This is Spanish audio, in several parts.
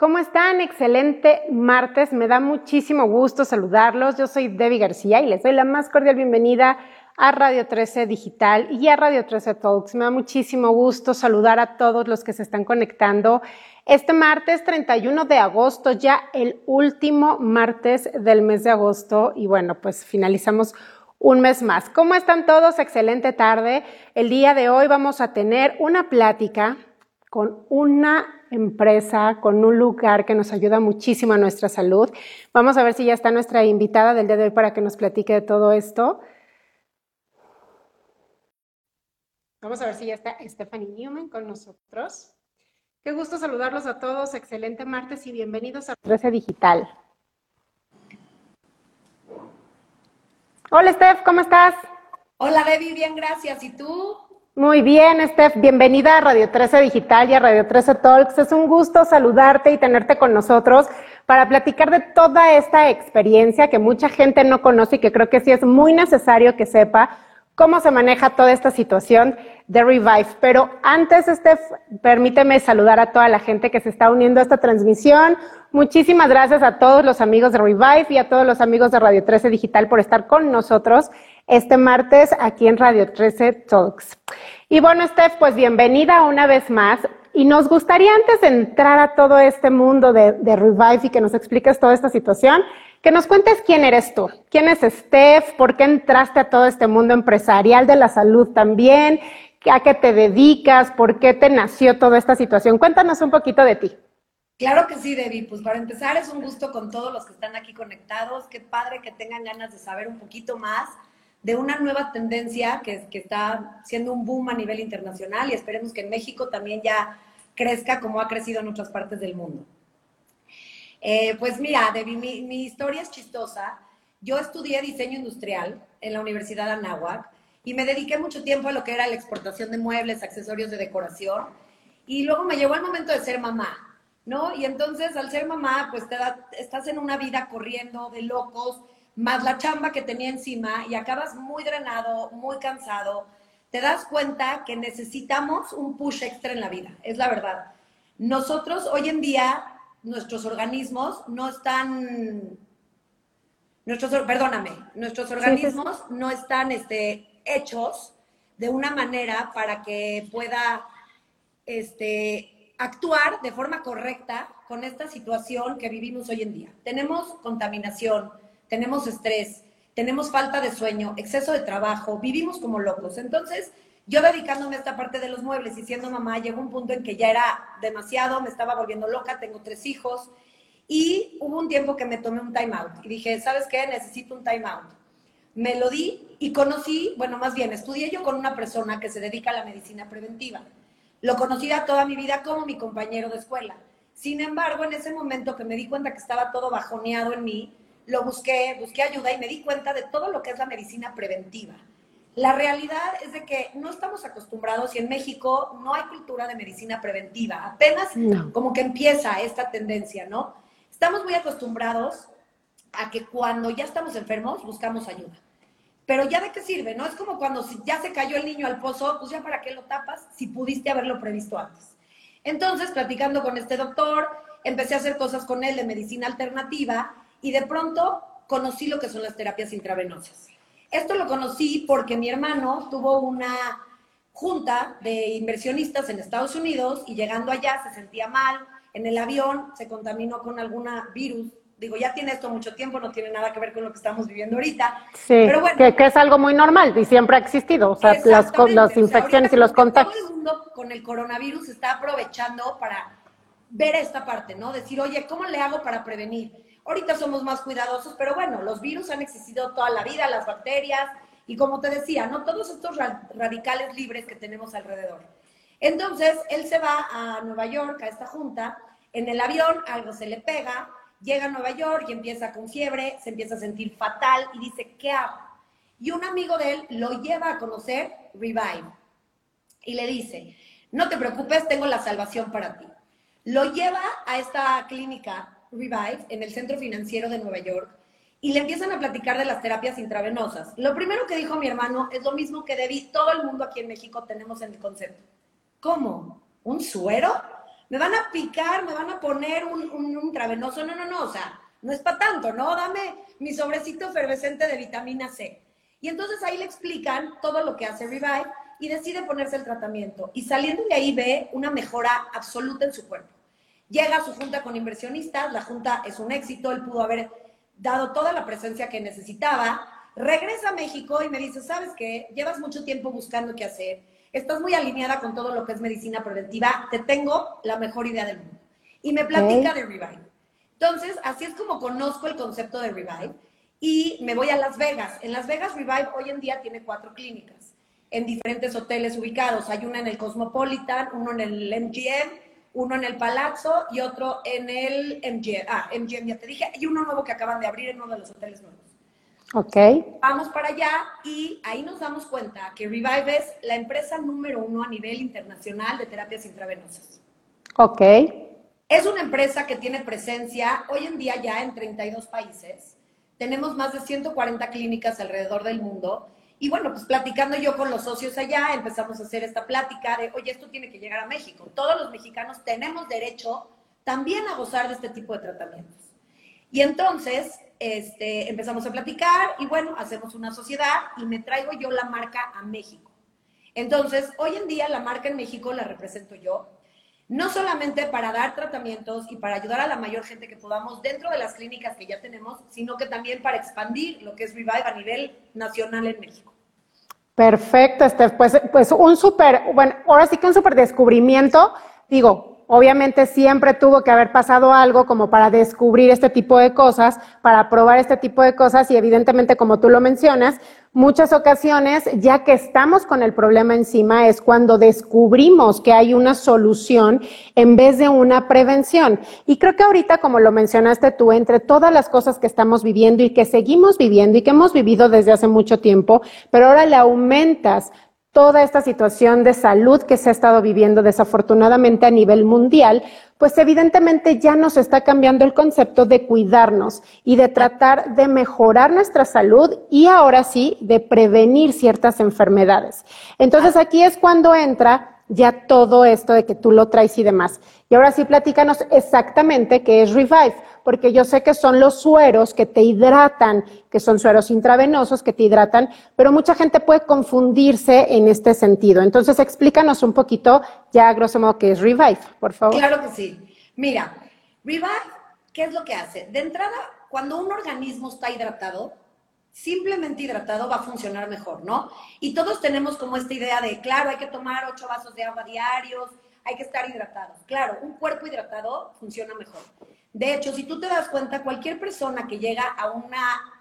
¿Cómo están? Excelente martes. Me da muchísimo gusto saludarlos. Yo soy Debbie García y les doy la más cordial bienvenida a Radio 13 Digital y a Radio 13 Talks. Me da muchísimo gusto saludar a todos los que se están conectando. Este martes 31 de agosto, ya el último martes del mes de agosto y bueno, pues finalizamos un mes más. ¿Cómo están todos? Excelente tarde. El día de hoy vamos a tener una plática con una empresa, con un lugar que nos ayuda muchísimo a nuestra salud. Vamos a ver si ya está nuestra invitada del día de hoy para que nos platique de todo esto. Vamos a ver si ya está Stephanie Newman con nosotros. Qué gusto saludarlos a todos. Excelente martes y bienvenidos a 13 Digital. Hola Steph, ¿cómo estás? Hola Debbie, bien, gracias. ¿Y tú? Muy bien, Steph, bienvenida a Radio 13 Digital y a Radio 13 Talks. Es un gusto saludarte y tenerte con nosotros para platicar de toda esta experiencia que mucha gente no conoce y que creo que sí es muy necesario que sepa cómo se maneja toda esta situación de Revive. Pero antes, Steph, permíteme saludar a toda la gente que se está uniendo a esta transmisión. Muchísimas gracias a todos los amigos de Revive y a todos los amigos de Radio 13 Digital por estar con nosotros este martes aquí en Radio 13 Talks. Y bueno, Steph, pues bienvenida una vez más. Y nos gustaría antes de entrar a todo este mundo de, Revive y que nos expliques toda esta situación, que nos cuentes quién eres tú, quién es Steph, por qué entraste a todo este mundo empresarial de la salud también, a qué te dedicas, por qué te nació toda esta situación. Cuéntanos un poquito de ti. Claro que sí, Debbie. Pues para empezar es un gusto con todos los que están aquí conectados. Qué padre que tengan ganas de saber un poquito más de una nueva tendencia que, que está siendo un boom a nivel internacional y esperemos que en México también ya crezca como ha crecido en otras partes del mundo. Eh, pues mira, Debbie, mi, mi, historia es chistosa. Yo estudié diseño industrial en la Universidad de Anáhuac y me dediqué mucho tiempo a lo que era la exportación de muebles, accesorios de decoración. Y luego me llegó el momento de ser mamá, ¿no? Y entonces al ser mamá, pues te estás en una vida corriendo de locos, más la chamba que tenía encima y acabas muy drenado, muy cansado, te das cuenta que necesitamos un push extra en la vida, es la verdad. Nosotros hoy en día, nuestros organismos no están, nuestros, perdóname, nuestros organismos no están este, hechos de una manera para que pueda este, actuar de forma correcta con esta situación que vivimos hoy en día. Tenemos contaminación, tenemos estrés, tenemos falta de sueño, exceso de trabajo, vivimos como locos. Entonces, yo dedicándome a esta parte de los muebles y siendo mamá, llegó un punto en que ya era demasiado, me estaba volviendo loca, tengo tres hijos y hubo un tiempo que me tomé un time out y dije, ¿sabes qué? Necesito un time out. Me lo di y conocí, bueno, más bien, estudié yo con una persona que se dedica a la medicina preventiva. Lo conocía toda mi vida como mi compañero de escuela. Sin embargo, en ese momento que me di cuenta que estaba todo bajoneado en mí, lo busqué, busqué ayuda y me di cuenta de todo lo que es la medicina preventiva. La realidad es de que no estamos acostumbrados y en México no hay cultura de medicina preventiva. Apenas como que empieza esta tendencia, ¿no? Estamos muy acostumbrados a que cuando ya estamos enfermos buscamos ayuda. Pero ya de qué sirve, ¿no? Es como cuando ya se cayó el niño al pozo, pues ya para qué lo tapas si pudiste haberlo previsto antes. Entonces, platicando con este doctor, empecé a hacer cosas con él de medicina alternativa y de pronto conocí lo que son las terapias intravenosas. Esto lo conocí porque mi hermano tuvo una junta de inversionistas en Estados Unidos y llegando allá se sentía mal, en el avión se contaminó con alguna virus. Digo, ya tiene esto mucho tiempo, no tiene nada que ver con lo que estamos viviendo ahorita. Sí, pero bueno, que, es algo muy normal y siempre ha existido. O sea, las, las infecciones y los contagios. Todo el mundo con el coronavirus está aprovechando para ver esta parte, ¿no? Decir, oye, ¿cómo le hago para prevenir? Ahorita somos más cuidadosos, pero bueno, los virus han existido toda la vida, las bacterias, y como te decía, ¿no? Todos estos radicales libres que tenemos alrededor. Entonces, él se va a Nueva York, a esta junta, en el avión algo se le pega, llega a Nueva York y empieza con fiebre, se empieza a sentir fatal y dice, ¿qué hago? Y un amigo de él lo lleva a conocer Revive y le dice, no te preocupes, tengo la salvación para ti. Lo lleva a esta clínica Revive en el Centro Financiero de Nueva York y le empiezan a platicar de las terapias intravenosas. Lo primero que dijo mi hermano es lo mismo que Debbie, todo el mundo aquí en México tenemos en el concepto. ¿Cómo? ¿Un suero? me van a picar, me van a poner un, un, intravenoso. No, no, no, o sea, no es para tanto, ¿no? Dame mi sobrecito efervescente de vitamina C. Y entonces ahí le explican todo lo que hace Revive y decide ponerse el tratamiento. Y saliendo de ahí ve una mejora absoluta en su cuerpo. Llega a su junta con inversionistas, la junta es un éxito, él pudo haber dado toda la presencia que necesitaba, regresa a México y me dice, ¿sabes qué? Llevas mucho tiempo buscando qué hacer, estás muy alineada con todo lo que es medicina preventiva, te tengo la mejor idea del mundo. Y me platica de Revive. Entonces, así es como conozco el concepto de Revive y me voy a Las Vegas. En Las Vegas, Revive hoy en día tiene cuatro clínicas en diferentes hoteles ubicados. Hay una en el Cosmopolitan, uno en el MGM, uno en el Palazzo y otro en el MGM. Ah, MGM ya te dije, y uno nuevo que acaban de abrir en uno de los hoteles nuevos. Ok. Vamos para allá y ahí nos damos cuenta que Revive es la empresa número uno a nivel internacional de terapias intravenosas. Ok. Es una empresa que tiene presencia hoy en día ya en 32 países. Tenemos más de 140 clínicas alrededor del mundo. Y bueno, pues platicando yo con los socios allá, empezamos a hacer esta plática de, oye, esto tiene que llegar a México. Todos los mexicanos tenemos derecho también a gozar de este tipo de tratamientos. Y entonces este, empezamos a platicar y bueno, hacemos una sociedad y me traigo yo la marca a México. Entonces, hoy en día la marca en México la represento yo, no solamente para dar tratamientos y para ayudar a la mayor gente que podamos dentro de las clínicas que ya tenemos, sino que también para expandir lo que es Revive a nivel nacional en México. Perfecto, Steph. Pues, pues un súper, bueno, ahora sí que un súper descubrimiento. Digo, Obviamente siempre tuvo que haber pasado algo como para descubrir este tipo de cosas, para probar este tipo de cosas y evidentemente, como tú lo mencionas, muchas ocasiones, ya que estamos con el problema encima, es cuando descubrimos que hay una solución en vez de una prevención. Y creo que ahorita, como lo mencionaste tú, entre todas las cosas que estamos viviendo y que seguimos viviendo y que hemos vivido desde hace mucho tiempo, pero ahora le aumentas toda esta situación de salud que se ha estado viviendo desafortunadamente a nivel mundial, pues evidentemente ya nos está cambiando el concepto de cuidarnos y de tratar de mejorar nuestra salud y ahora sí de prevenir ciertas enfermedades. Entonces aquí es cuando entra ya todo esto de que tú lo traes y demás. Y ahora sí, platícanos exactamente qué es Revive, porque yo sé que son los sueros que te hidratan, que son sueros intravenosos que te hidratan, pero mucha gente puede confundirse en este sentido. Entonces, explícanos un poquito ya grosso modo qué es Revive, por favor. Claro que sí. Mira, Revive, ¿qué es lo que hace? De entrada, cuando un organismo está hidratado, simplemente hidratado va a funcionar mejor, ¿no? Y todos tenemos como esta idea de, claro, hay que tomar ocho vasos de agua diarios, hay que estar hidratados. Claro, un cuerpo hidratado funciona mejor. De hecho, si tú te das cuenta, cualquier persona que llega a un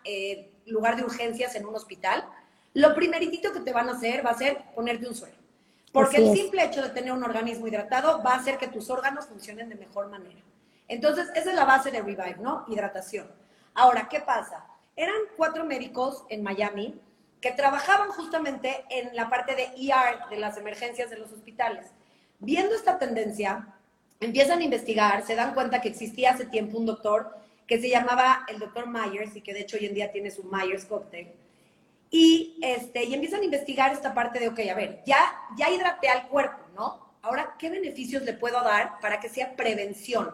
eh, lugar de urgencias en un hospital, lo primeritito que te van a hacer va a ser ponerte un suero. Porque el simple hecho de tener un organismo hidratado va a hacer que tus órganos funcionen de mejor manera. Entonces, esa es la base de Revive, ¿no? Hidratación. Ahora, ¿qué pasa? eran cuatro médicos en Miami que trabajaban justamente en la parte de ER, de las emergencias de los hospitales. Viendo esta tendencia, empiezan a investigar, se dan cuenta que existía hace tiempo un doctor que se llamaba el doctor Myers y que de hecho hoy en día tiene su Myers Cocktail. Y, este, y empiezan a investigar esta parte de, ok, a ver, ya, ya hidraté al cuerpo, ¿no? Ahora, ¿qué beneficios le puedo dar para que sea prevención?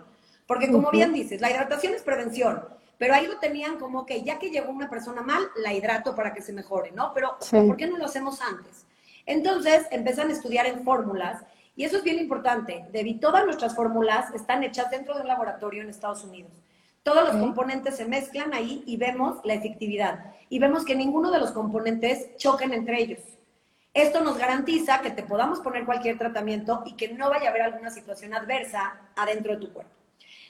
Porque como bien dices, la hidratación es prevención. Pero ahí lo tenían como que ya que llegó una persona mal, la hidrato para que se mejore, ¿no? Pero ¿por qué no lo hacemos antes? Entonces empiezan a estudiar en fórmulas y eso es bien importante. Debi, todas nuestras fórmulas están hechas dentro de un laboratorio en Estados Unidos. Todos los componentes se mezclan ahí y vemos la efectividad. Y vemos que ninguno de los componentes choquen entre ellos. Esto nos garantiza que te podamos poner cualquier tratamiento y que no vaya a haber alguna situación adversa adentro de tu cuerpo.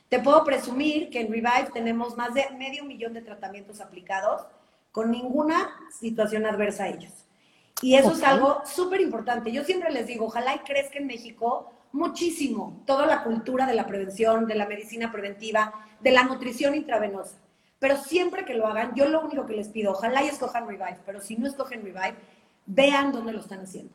Te puedo presumir que en Revive tenemos más de medio millón de tratamientos aplicados con ninguna situación adversa a ellos. Y eso es algo súper importante. Yo siempre les digo, ojalá y crezca en México muchísimo toda la cultura de la prevención, de la medicina preventiva, de la nutrición intravenosa. Pero siempre que lo hagan, yo lo único que les pido, ojalá y escojan Revive, pero si no escogen Revive, vean dónde lo están haciendo.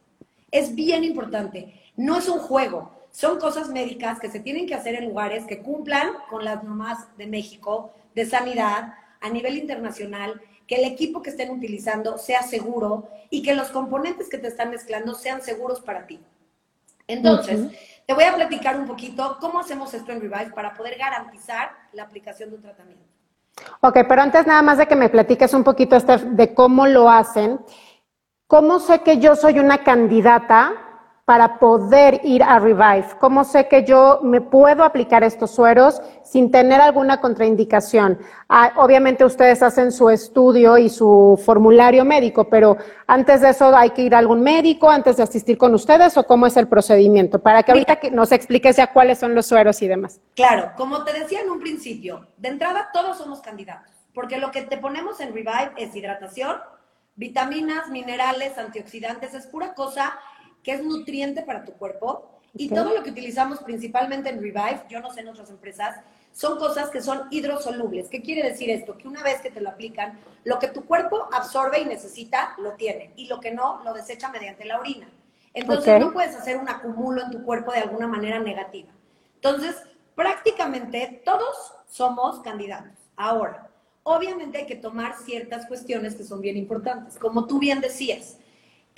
Es bien importante. No es un juego. Son cosas médicas que se tienen que hacer en lugares que cumplan con las normas de México, de sanidad, a nivel internacional, que el equipo que estén utilizando sea seguro y que los componentes que te están mezclando sean seguros para ti. Entonces, te voy a platicar un poquito cómo hacemos esto en Revive para poder garantizar la aplicación de un tratamiento. Ok, pero antes nada más de que me platiques un poquito, Steph, de cómo lo hacen, ¿cómo sé que yo soy una candidata para poder ir a Revive? ¿Cómo sé que yo me puedo aplicar estos sueros sin tener alguna contraindicación? Ah, obviamente ustedes hacen su estudio y su formulario médico, pero antes de eso hay que ir a algún médico antes de asistir con ustedes o cómo es el procedimiento para que ahorita nos expliques ya cuáles son los sueros y demás. Claro, como te decía en un principio, de entrada todos somos candidatos, porque lo que te ponemos en Revive es hidratación, vitaminas, minerales, antioxidantes, es pura cosa que es nutriente para tu cuerpo. Y todo lo que utilizamos principalmente en Revive, yo no sé en otras empresas, son cosas que son hidrosolubles. ¿Qué quiere decir esto? Que una vez que te lo aplican, lo que tu cuerpo absorbe y necesita, lo tiene. Y lo que no, lo desecha mediante la orina. Entonces no puedes hacer un acumulo en tu cuerpo de alguna manera negativa. Entonces, prácticamente todos somos candidatos. Ahora, obviamente hay que tomar ciertas cuestiones que son bien importantes. Como tú bien decías,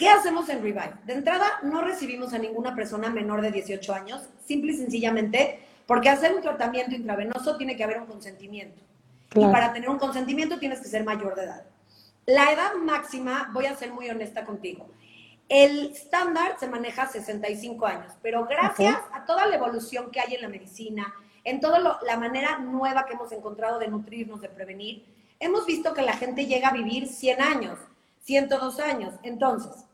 ¿Qué hacemos en Revive? De entrada, no recibimos a ninguna persona menor de 18 años, simple y sencillamente porque hacer un tratamiento intravenoso tiene que haber un consentimiento. Y para tener un consentimiento tienes que ser mayor de edad. La edad máxima, voy a ser muy honesta contigo, el estándar se maneja a 65 años, pero gracias a toda la evolución que hay en la medicina, en toda la manera nueva que hemos encontrado de nutrirnos, de prevenir, hemos visto que la gente llega a vivir 100 años, 102 años. Entonces,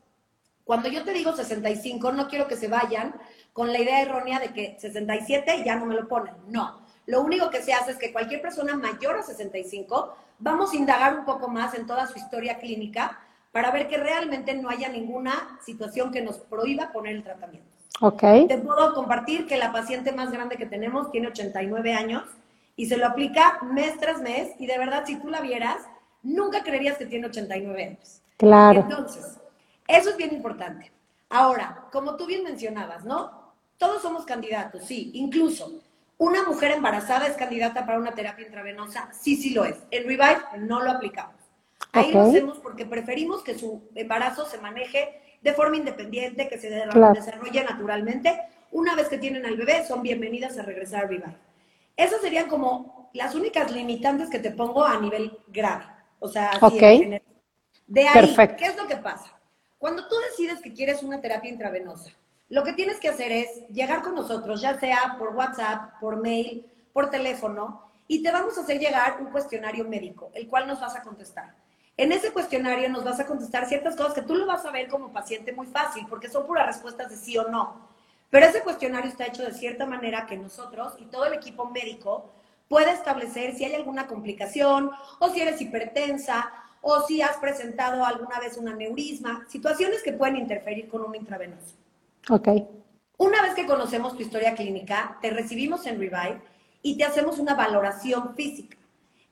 cuando yo te digo 65, no quiero que se vayan con la idea errónea de que 67 ya no me lo ponen. No. Lo único que se hace es que cualquier persona mayor a 65, vamos a indagar un poco más en toda su historia clínica para ver que realmente no haya ninguna situación que nos prohíba poner el tratamiento. Ok. Te puedo compartir que la paciente más grande que tenemos tiene 89 años y se lo aplica mes tras mes y de verdad si tú la vieras, nunca creerías que tiene 89 años. Claro. Entonces, eso es bien importante. Ahora, como tú bien mencionabas, ¿no? Todos somos candidatos, sí. Incluso una mujer embarazada es candidata para una terapia intravenosa, sí, sí lo es. En Revive no lo aplicamos. Ahí lo hacemos porque preferimos que su embarazo se maneje de forma independiente, que se desarrolle naturalmente. Una vez que tienen al bebé, son bienvenidas a regresar a Revive. Esas serían como las únicas limitantes que te pongo a nivel grave. O sea, así en De ahí, ¿qué es lo que pasa? Cuando tú decides que quieres una terapia intravenosa, lo que tienes que hacer es llegar con nosotros, ya sea por WhatsApp, por mail, por teléfono, y te vamos a hacer llegar un cuestionario médico, el cual nos vas a contestar. En ese cuestionario nos vas a contestar ciertas cosas que tú lo vas a ver como paciente muy fácil, porque son puras respuestas de sí o no. Pero ese cuestionario está hecho de cierta manera que nosotros y todo el equipo médico puede establecer si hay alguna complicación o si eres hipertensa o si has presentado alguna vez un aneurisma, situaciones que pueden interferir con un intravenoso. Ok. Una vez que conocemos tu historia clínica, te recibimos en Revive y te hacemos una valoración física.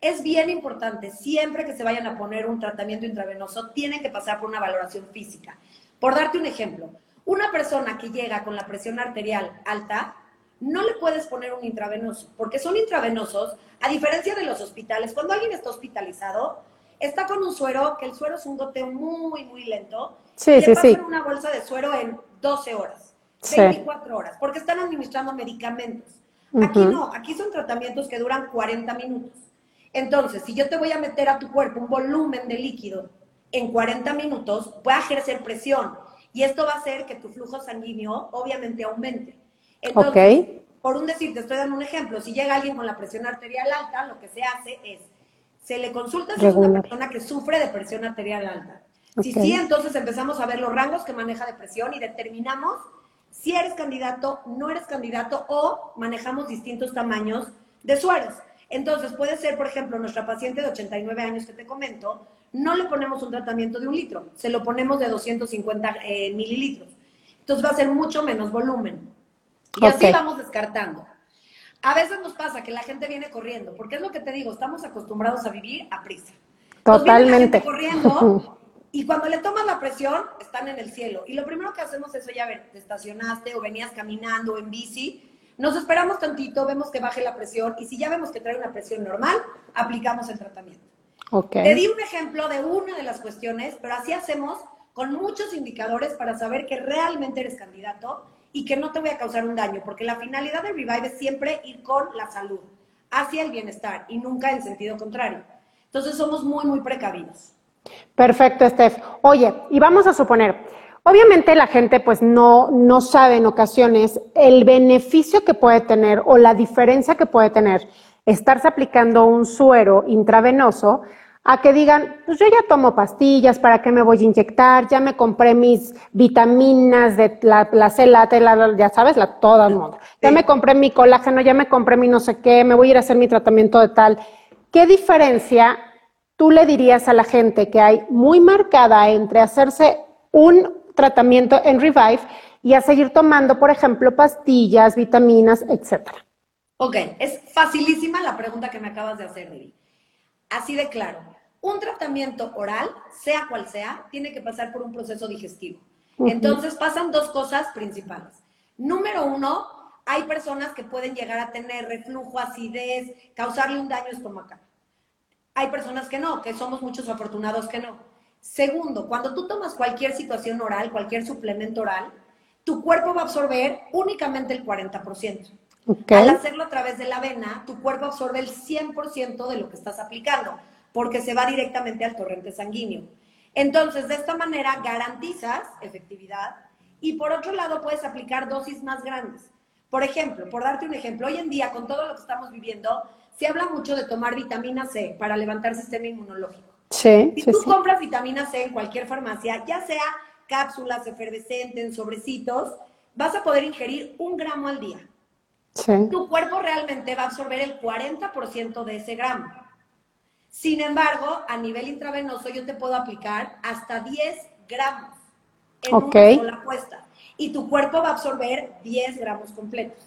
Es bien importante, siempre que se vayan a poner un tratamiento intravenoso, tienen que pasar por una valoración física. Por darte un ejemplo, una persona que llega con la presión arterial alta, no le puedes poner un intravenoso, porque son intravenosos, a diferencia de los hospitales. Cuando alguien está hospitalizado, está con un suero, que el suero es un goteo muy, muy lento. Sí, y sí, le sí. una bolsa de suero en 12 horas, 24 horas, porque están administrando medicamentos. Aquí no, aquí son tratamientos que duran 40 minutos. Entonces, si yo te voy a meter a tu cuerpo un volumen de líquido en 40 minutos, voy a ejercer presión y esto va a hacer que tu flujo sanguíneo obviamente aumente. Entonces, por un decir, te estoy dando un ejemplo, si llega alguien con la presión arterial alta, lo que se hace es se le consulta si es una persona que sufre de presión arterial alta. Si sí, entonces empezamos a ver los rangos que maneja de presión y determinamos si eres candidato, no eres candidato o manejamos distintos tamaños de sueros. Entonces puede ser, por ejemplo, nuestra paciente de 89 años que te comento, no le ponemos un tratamiento de un litro, se lo ponemos de 250 eh, mililitros. Entonces va a ser mucho menos volumen. Y así vamos descartando. A veces nos pasa que la gente viene corriendo, porque es lo que te digo, estamos acostumbrados a vivir a prisa. Totalmente. corriendo y cuando le tomas la presión, están en el cielo. Y lo primero que hacemos es, oye, a ver, te estacionaste o venías caminando o en bici, nos esperamos tantito, vemos que baje la presión y si ya vemos que trae una presión normal, aplicamos el tratamiento. Okay. Te di un ejemplo de una de las cuestiones, pero así hacemos con muchos indicadores para saber que realmente eres candidato y que no te voy a causar un daño, porque la finalidad del Revive es siempre ir con la salud, hacia el bienestar y nunca en sentido contrario. Entonces somos muy, muy precavidos. Perfecto, Steph. Oye, y vamos a suponer, obviamente la gente pues no, no sabe en ocasiones el beneficio que puede tener o la diferencia que puede tener estarse aplicando un suero intravenoso a que digan, pues yo ya tomo pastillas, ¿para qué me voy a inyectar? Ya me compré mis vitaminas de la, la celata, ya sabes, la toda moda. Ya me compré mi colágeno, ya me compré mi no sé qué, me voy a ir a hacer mi tratamiento de tal. ¿Qué diferencia tú le dirías a la gente que hay muy marcada entre hacerse un tratamiento en Revive y a seguir tomando, por ejemplo, pastillas, vitaminas, etcétera? Ok, es facilísima la pregunta que me acabas de hacer, Debbie. Así de claro un tratamiento oral, sea cual sea, tiene que pasar por un proceso digestivo. Entonces pasan dos cosas principales. Número uno, hay personas que pueden llegar a tener reflujo, acidez, causarle un daño estomacal. Hay personas que no, que somos muchos afortunados que no. Segundo, cuando tú tomas cualquier situación oral, cualquier suplemento oral, tu cuerpo va a absorber únicamente el 40%. Al hacerlo a través de la vena, tu cuerpo absorbe el 100% de lo que estás aplicando porque se va directamente al torrente sanguíneo. Entonces, de esta manera garantizas efectividad y por otro lado puedes aplicar dosis más grandes. Por ejemplo, por darte un ejemplo, hoy en día con todo lo que estamos viviendo, se habla mucho de tomar vitamina C para levantar el sistema inmunológico. Sí, si tú compras vitamina C en cualquier farmacia, ya sea cápsulas efervescentes, sobrecitos, vas a poder ingerir un gramo al día. Sí. Tu cuerpo realmente va a absorber el 40% de ese gramo. Sin embargo, a nivel intravenoso yo te puedo aplicar hasta 10 gramos en una sola puesta y tu cuerpo va a absorber 10 gramos completos.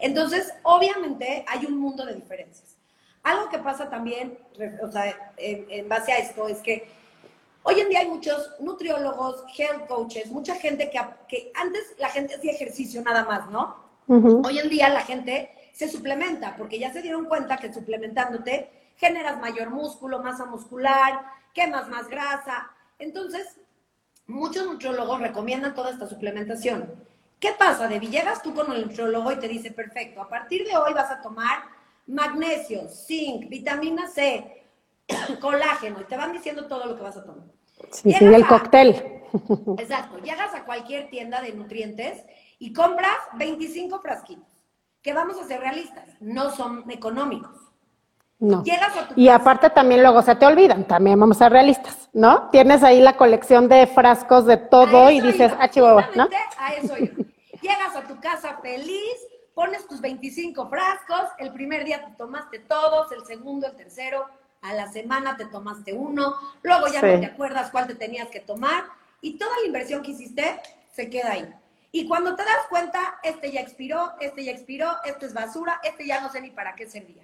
Entonces, obviamente hay un mundo de diferencias. Algo que pasa también, o sea, en, base a esto, es que hoy en día hay muchos nutriólogos, health coaches, mucha gente que, que antes la gente hacía ejercicio nada más, ¿no? Hoy en día la gente se suplementa porque ya se dieron cuenta que suplementándote generas mayor músculo, masa muscular, quemas más grasa. Entonces, muchos nutriólogos recomiendan toda esta suplementación. ¿Qué pasa, Debbie? Llegas tú con el nutriólogo y te dice, perfecto, a partir de hoy vas a tomar magnesio, zinc, vitamina C, colágeno, y te van diciendo todo lo que vas a tomar. Sí, sí, el cóctel. Exacto, llegas a cualquier tienda de nutrientes y compras 25 frasquitos, que vamos a ser realistas, no son económicos. No. y aparte también luego se te olvidan, también vamos a ser realistas, ¿no? Tienes ahí la colección de frascos de todo y dices, ah, chihuahua, ¿no? A eso yo. Llegas a tu casa feliz, pones tus 25 frascos, el primer día te tomaste todos, el segundo, el tercero, a la semana te tomaste uno, luego ya no te acuerdas cuál te tenías que tomar y toda la inversión que hiciste se queda ahí. Y cuando te das cuenta, este ya expiró, este ya expiró, este es basura, este ya no sé ni para qué servía.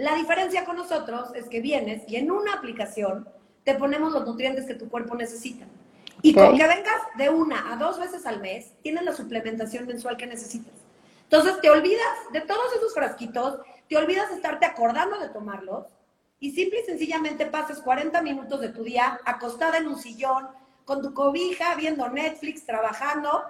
La diferencia con nosotros es que vienes y en una aplicación te ponemos los nutrientes que tu cuerpo necesita. Y con que vengas de una a dos veces al mes, tienes la suplementación mensual que necesitas. Entonces te olvidas de todos esos frasquitos, te olvidas de estarte acordando de tomarlos y simple y sencillamente pasas 40 minutos de tu día acostada en un sillón, con tu cobija, viendo Netflix, trabajando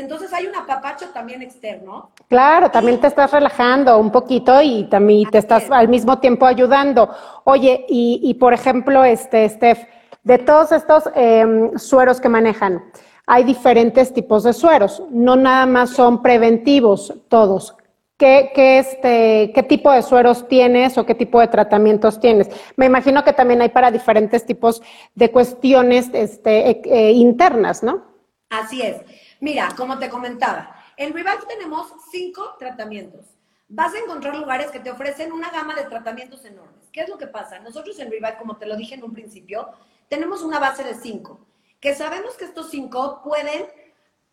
entonces hay un apapacho también externo. Claro, también te estás relajando un poquito y también te estás al mismo tiempo ayudando. Oye, y, por ejemplo, este, Steph, de todos estos em, sueros que manejan, hay diferentes tipos de sueros, no nada más son preventivos todos. ¿Qué, qué, este, ¿Qué tipo de sueros tienes o qué tipo de tratamientos tienes? Me imagino que también hay para diferentes tipos de cuestiones este, e, e, internas, ¿no? Así es. Mira, como te comentaba, en Revive tenemos cinco tratamientos. Vas a encontrar lugares que te ofrecen una gama de tratamientos enormes. ¿Qué es lo que pasa? Nosotros en Revive, como te lo dije en un principio, tenemos una base de cinco, que sabemos que estos cinco pueden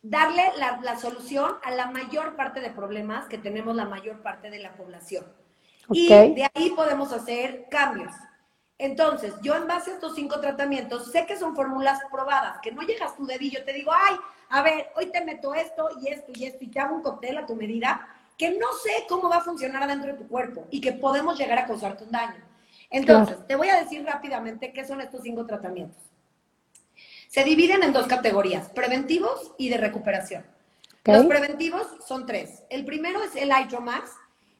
darle la, solución a la mayor parte de problemas que tenemos la mayor parte de la población. Y de ahí podemos hacer cambios. Entonces, yo en base a estos cinco tratamientos, sé que son fórmulas probadas, que no llegas tu dedillo, te digo, ay, a ver, hoy te meto esto y esto y esto y te hago un cóctel a tu medida, que no sé cómo va a funcionar adentro de tu cuerpo y que podemos llegar a causarte un daño. Entonces, te voy a decir rápidamente qué son estos cinco tratamientos. Se dividen en dos categorías, preventivos y de recuperación. Los preventivos son tres. El primero es el Hydromax.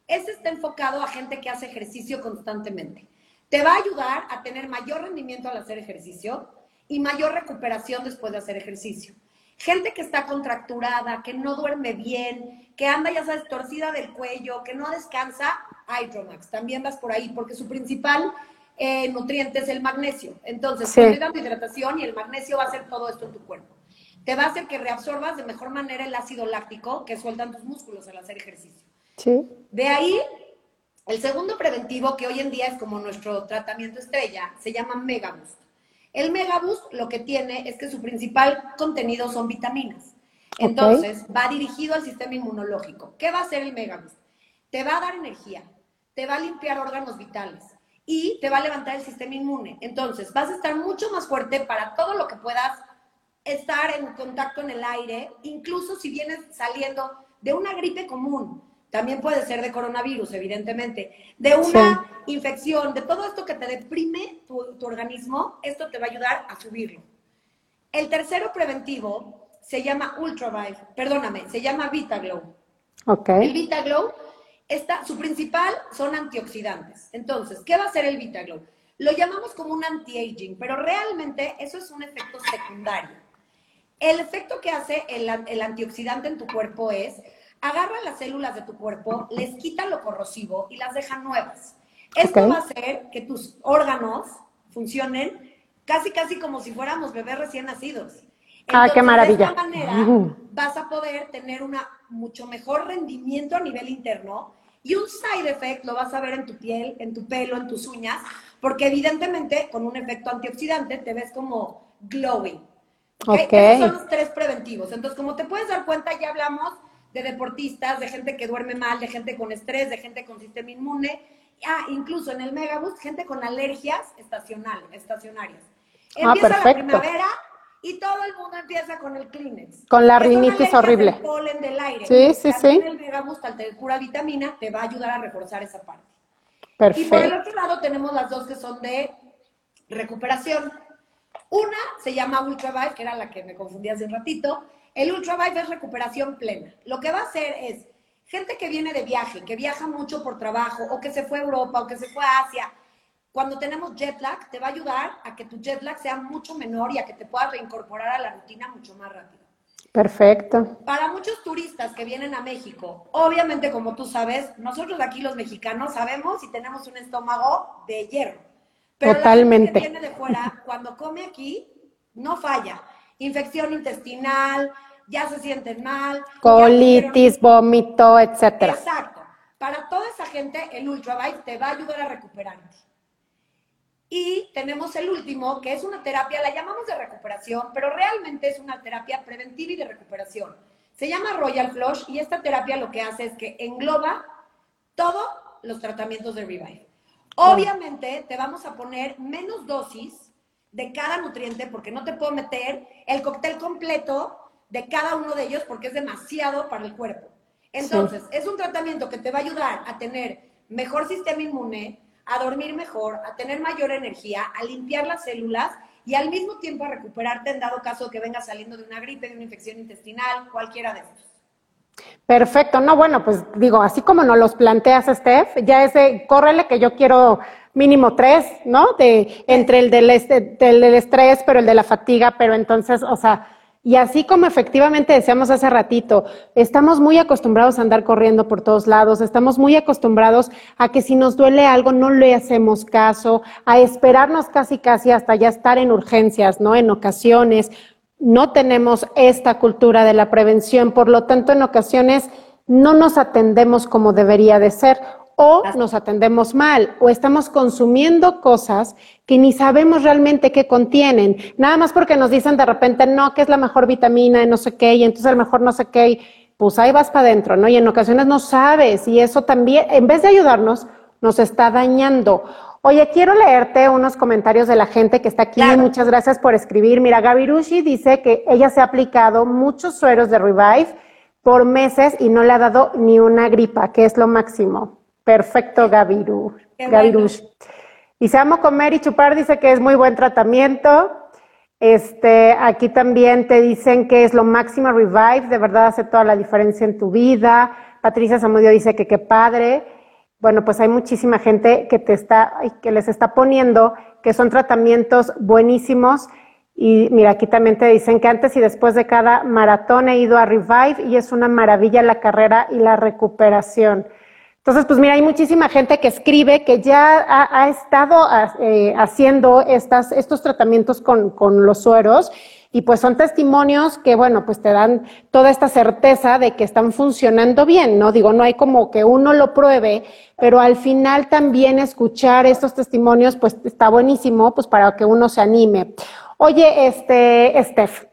Este está enfocado a gente que hace ejercicio constantemente. Te va a ayudar a tener mayor rendimiento al hacer ejercicio y mayor recuperación después de hacer ejercicio. Gente que está contracturada, que no duerme bien, que anda, ya sabes, torcida del cuello, que no descansa, Hydromax. También vas por ahí, porque su principal eh, nutriente es el magnesio. Entonces, sí. dando hidratación y el magnesio va a hacer todo esto en tu cuerpo. Te va a hacer que reabsorbas de mejor manera el ácido láctico que sueltan tus músculos al hacer ejercicio. Sí. De ahí, el segundo preventivo, que hoy en día es como nuestro tratamiento estrella, se llama Megaboost. El Megaboost lo que tiene es que su principal contenido son vitaminas. Entonces, va dirigido al sistema inmunológico. ¿Qué va a hacer el Megaboost? Te va a dar energía, te va a limpiar órganos vitales y te va a levantar el sistema inmune. Entonces, vas a estar mucho más fuerte para todo lo que puedas estar en contacto en el aire, incluso si vienes saliendo de una gripe común, también puede ser de coronavirus, evidentemente, de una infección, de todo esto que te deprime tu, organismo, esto te va a ayudar a subirlo. El tercero preventivo se llama Ultravive, perdóname, se llama VitaGlow. Okay. El VitaGlow, está, su principal son antioxidantes. Entonces, ¿qué va a hacer el VitaGlow? Lo llamamos como un anti-aging, pero realmente eso es un efecto secundario. El efecto que hace el, el antioxidante en tu cuerpo es agarra las células de tu cuerpo, les quita lo corrosivo y las deja nuevas. Esto va a hacer que tus órganos funcionen casi, casi como si fuéramos bebés recién nacidos. ah, qué maravilla. De esta manera vas a poder tener un mucho mejor rendimiento a nivel interno y un side effect lo vas a ver en tu piel, en tu pelo, en tus uñas, porque evidentemente con un efecto antioxidante te ves como glowing. ¿okay? Esos son los tres preventivos. Entonces, como te puedes dar cuenta, ya hablamos de deportistas, de gente que duerme mal, de gente con estrés, de gente con sistema inmune. Ah, incluso en el Megaboost, gente con alergias estacionales, estacionarias. Ah, empieza la primavera y todo el mundo empieza con el Kleenex. Con la rinitis horrible. El polen del aire. Sí, sí, sí. El Megaboost, al tener cura vitamina, te va a ayudar a reforzar esa parte. Perfecto. Y por el otro lado tenemos las dos que son de recuperación. Una se llama Ultravive, que era la que me confundí hace un ratito, el Ultravive es recuperación plena. Lo que va a hacer es gente que viene de viaje, que viaja mucho por trabajo, o que se fue a Europa, o que se fue a Asia. Cuando tenemos jet lag, te va a ayudar a que tu jet lag sea mucho menor y a que te puedas reincorporar a la rutina mucho más rápido. Perfecto. Para muchos turistas que vienen a México, obviamente como tú sabes, nosotros aquí los mexicanos sabemos y tenemos un estómago de hierro. Pero Totalmente. La gente que viene de fuera, cuando come aquí, no falla infección intestinal, ya se sienten mal. Colitis, vómito, etcétera. Exacto. Para toda esa gente, el Ultravive te va a ayudar a recuperarte. Y tenemos el último, que es una terapia, la llamamos de recuperación, pero realmente es una terapia preventiva y de recuperación. Se llama Royal Flush y esta terapia lo que hace es que engloba todos los tratamientos de Revive. Obviamente te vamos a poner menos dosis de cada nutriente, porque no te puedo meter el cóctel completo de cada uno de ellos porque es demasiado para el cuerpo. Entonces, es un tratamiento que te va a ayudar a tener mejor sistema inmune, a dormir mejor, a tener mayor energía, a limpiar las células y al mismo tiempo a recuperarte en dado caso que vengas saliendo de una gripe, de una infección intestinal, cualquiera de estos. Perfecto, no, bueno, pues digo, así como nos los planteas, Steph, ya ese, córrele que yo quiero mínimo tres, ¿no? De, entre el del, este, del, estrés, pero el de la fatiga, pero entonces, o sea, y así como efectivamente decíamos hace ratito, estamos muy acostumbrados a andar corriendo por todos lados, estamos muy acostumbrados a que si nos duele algo no le hacemos caso, a esperarnos casi casi hasta ya estar en urgencias, ¿no? En ocasiones. No tenemos esta cultura de la prevención, por lo tanto en ocasiones no nos atendemos como debería de ser o nos atendemos mal o estamos consumiendo cosas que ni sabemos realmente qué contienen, nada más porque nos dicen de repente, no, que es la mejor vitamina y no sé qué, y entonces a lo mejor no sé qué, pues ahí vas para adentro, ¿no? Y en ocasiones no sabes y eso también, en vez de ayudarnos, nos está dañando. Oye, quiero leerte unos comentarios de la gente que está aquí. Muchas gracias por escribir. Mira, Gavirushi dice que ella se ha aplicado muchos sueros de Revive por meses y no le ha dado ni una gripa, que es lo máximo. Perfecto, Gaviru. Gavirush. Y se amo comer y chupar, dice que es muy buen tratamiento. Este, aquí también te dicen que es lo máximo Revive, de verdad hace toda la diferencia en tu vida. Patricia Zamudio dice que qué padre. Bueno, pues hay muchísima gente que te está, que les está poniendo que son tratamientos buenísimos. Y mira, aquí también te dicen que antes y después de cada maratón he ido a Revive y es una maravilla la carrera y la recuperación. Entonces, pues mira, hay muchísima gente que escribe que ya ha, estado eh, haciendo estas, estos tratamientos con, con, los sueros y pues son testimonios que, bueno, pues te dan toda esta certeza de que están funcionando bien, ¿no? Digo, no hay como que uno lo pruebe, pero al final también escuchar estos testimonios, pues está buenísimo, pues para que uno se anime. Oye, este, Steph,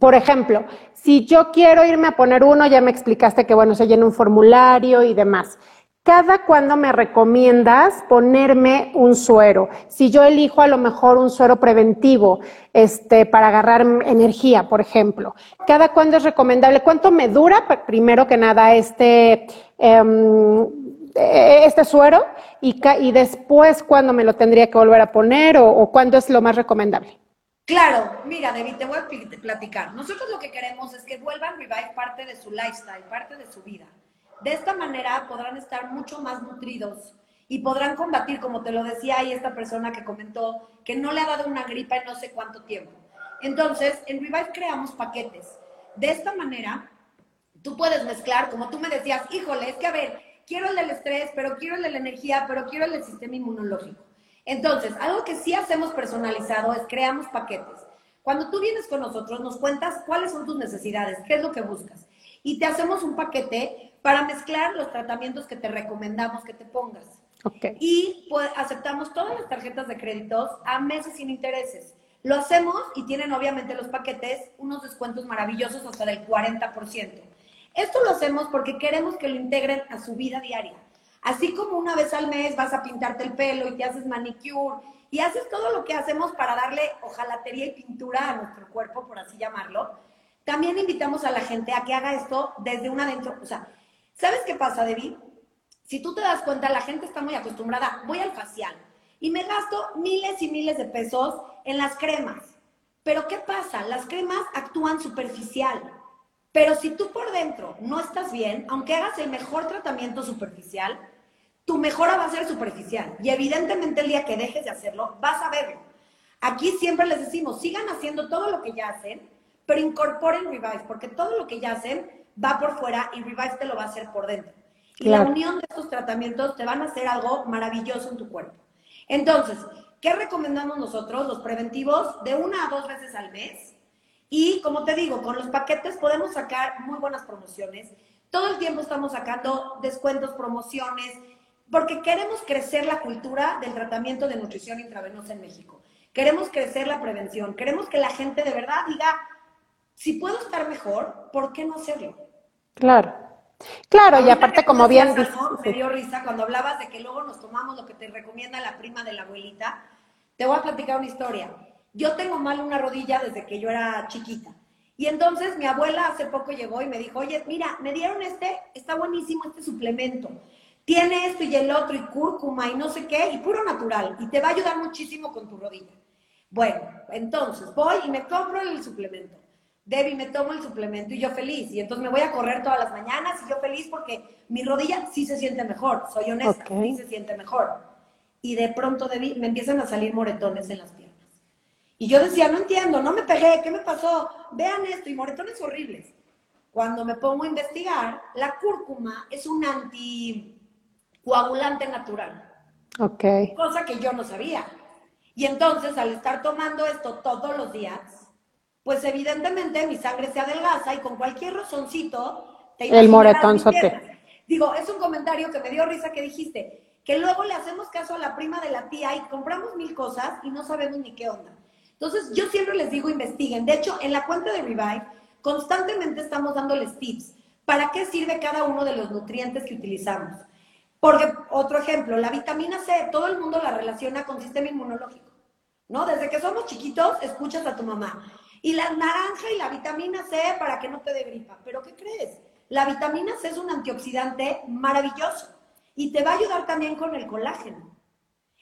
por ejemplo, si yo quiero irme a poner uno, ya me explicaste que, bueno, se llena un formulario y demás. ¿Cada cuándo me recomiendas ponerme un suero? Si yo elijo a lo mejor un suero preventivo, este, para agarrar energía, por ejemplo. ¿Cada cuándo es recomendable? ¿Cuánto me dura, primero que nada, este, em, e-, este suero? Y, después, ¿cuándo me lo tendría que volver a poner o, o cuándo es lo más recomendable? Claro, mira, David, te voy a platicar. Nosotros lo que queremos es que vuelvan Revive parte de su lifestyle, parte de su vida. De esta manera podrán estar mucho más nutridos y podrán combatir, como te lo decía ahí esta persona que comentó, que no le ha dado una gripa en no sé cuánto tiempo. Entonces, en Revive creamos paquetes. De esta manera, tú puedes mezclar, como tú me decías, híjole, es que a ver, quiero el del estrés, pero quiero el de la energía, pero quiero el del sistema inmunológico. Entonces, algo que sí hacemos personalizado es creamos paquetes. Cuando tú vienes con nosotros, nos cuentas cuáles son tus necesidades, qué es lo que buscas. Y te hacemos un paquete para mezclar los tratamientos que te recomendamos que te pongas. Okay. Y pues, aceptamos todas las tarjetas de créditos a meses sin intereses. Lo hacemos y tienen obviamente los paquetes unos descuentos maravillosos hasta del 40%. Esto lo hacemos porque queremos que lo integren a su vida diaria. Así como una vez al mes vas a pintarte el pelo y te haces manicure y haces todo lo que hacemos para darle ojalatería y pintura a nuestro cuerpo, por así llamarlo, también invitamos a la gente a que haga esto desde un adentro. O sea, ¿Sabes qué pasa, Debbie? Si tú te das cuenta, la gente está muy acostumbrada, voy al facial y me gasto miles y miles de pesos en las cremas. Pero ¿qué pasa? Las cremas actúan superficial. Pero si tú por dentro no estás bien, aunque hagas el mejor tratamiento superficial, tu mejora va a ser superficial. Y evidentemente el día que dejes de hacerlo, vas a verlo. Aquí siempre les decimos, sigan haciendo todo lo que ya hacen, pero incorporen Revive, porque todo lo que ya hacen va por fuera y Revive te lo va a hacer por dentro. Y la unión de estos tratamientos te van a hacer algo maravilloso en tu cuerpo. Entonces, ¿qué recomendamos nosotros? Los preventivos de una a dos veces al mes. Y como te digo, con los paquetes podemos sacar muy buenas promociones. Todo el tiempo estamos sacando descuentos, promociones, porque queremos crecer la cultura del tratamiento de nutrición intravenosa en México. Queremos crecer la prevención. Queremos que la gente de verdad diga, si puedo estar mejor, ¿por qué no hacerlo? Claro. Claro, y aparte como bien Me dio risa cuando hablabas de que luego nos tomamos lo que te recomienda la prima de la abuelita. Te voy a platicar una historia. Yo tengo mal una rodilla desde que yo era chiquita. Y entonces mi abuela hace poco llegó y me dijo, oye, mira, me dieron este, está buenísimo este suplemento. Tiene esto y el otro y cúrcuma y no sé qué, y puro natural. Y te va a ayudar muchísimo con tu rodilla. Bueno, entonces voy y me compro el suplemento. Debbie, me tomo el suplemento y yo feliz. Y entonces me voy a correr todas las mañanas y yo feliz porque mi rodilla sí se siente mejor, soy honesta, sí se siente mejor. Y de pronto, Debbie, me empiezan a salir moretones en las piernas. Y yo decía, no entiendo, no me pegué, ¿qué me pasó? Vean esto, y moretones horribles. Cuando me pongo a investigar, la cúrcuma es un anticoagulante natural. Ok. Cosa que yo no sabía. Y entonces, al estar tomando esto todos los días, pues evidentemente mi sangre se adelgaza y con cualquier rozoncito te El moretón sote. Digo, es un comentario que me dio risa que dijiste, que luego le hacemos caso a la prima de la tía y compramos mil cosas y no sabemos ni qué onda. Entonces, yo siempre les digo, investiguen. De hecho, en la cuenta de Revive, constantemente estamos dándoles tips. ¿Para qué sirve cada uno de los nutrientes que utilizamos? Porque, otro ejemplo, la vitamina C, todo el mundo la relaciona con sistema inmunológico, ¿no? Desde que somos chiquitos, escuchas a tu mamá y la naranja y la vitamina C para que no te dé gripa. Pero ¿qué crees? La vitamina C es un antioxidante maravilloso y te va a ayudar también con el colágeno.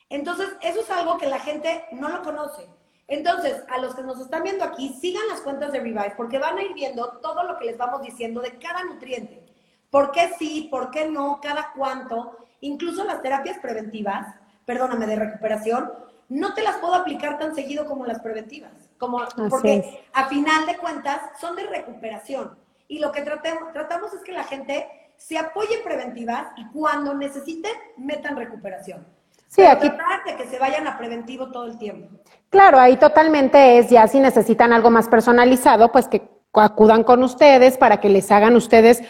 Entonces, eso es algo que la gente no lo conoce. Entonces, a los que nos están viendo aquí, sigan las cuentas de Revive porque van a ir viendo todo lo que les vamos diciendo de cada nutriente. ¿Por qué sí? ¿Por qué no? ¿Cada cuánto? Incluso las terapias preventivas, perdóname, de recuperación, no te las puedo aplicar tan seguido como las preventivas. Como, porque a final de cuentas son de recuperación. Y lo que tratemos, tratamos es que la gente se apoye en preventivas y cuando necesiten, metan recuperación. Sí, aquí. Tratar de que se vayan a preventivo todo el tiempo. Claro, ahí totalmente es ya si necesitan algo más personalizado, pues que acudan con ustedes para que les hagan ustedes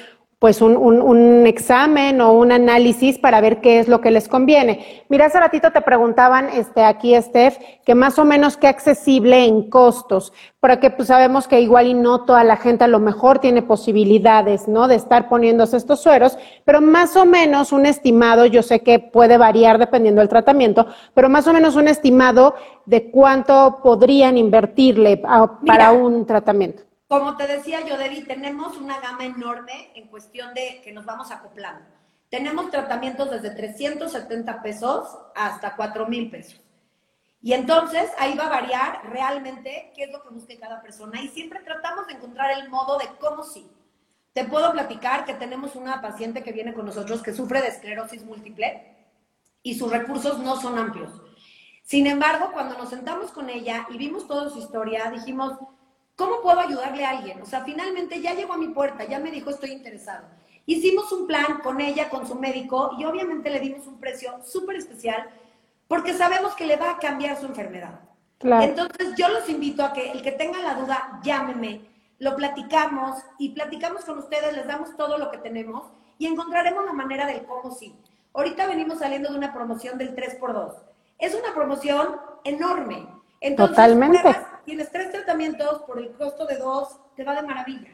pues un, un, examen o un análisis para ver qué es lo que les conviene. Mira, hace ratito te preguntaban este, aquí, Steph, que más o menos qué accesible en costos, porque pues sabemos que igual y no toda la gente a lo mejor tiene posibilidades, ¿no? De estar poniéndose estos sueros, pero más o menos un estimado, yo sé que puede variar dependiendo del tratamiento, pero más o menos un estimado de cuánto podrían invertirle para un tratamiento. Como te decía yo, Debbie, tenemos una gama enorme en cuestión de que nos vamos acoplando. Tenemos tratamientos desde 370 pesos hasta 4 mil pesos. Y entonces ahí va a variar realmente qué es lo que busque cada persona y siempre tratamos de encontrar el modo de cómo sí. Te puedo platicar que tenemos una paciente que viene con nosotros que sufre de esclerosis múltiple y sus recursos no son amplios. Sin embargo, cuando nos sentamos con ella y vimos toda su historia, dijimos, ¿Cómo puedo ayudarle a alguien? O sea, finalmente ya llegó a mi puerta, ya me dijo estoy interesado. Hicimos un plan con ella, con su médico, y obviamente le dimos un precio súper especial porque sabemos que le va a cambiar su enfermedad. Entonces yo los invito a que el que tenga la duda, llámeme, lo platicamos y platicamos con ustedes, les damos todo lo que tenemos y encontraremos la manera del cómo sí. Ahorita venimos saliendo de una promoción del 3x2. Es una promoción enorme. Entonces, Totalmente tienes tres tratamientos por el costo de dos, te va de maravilla.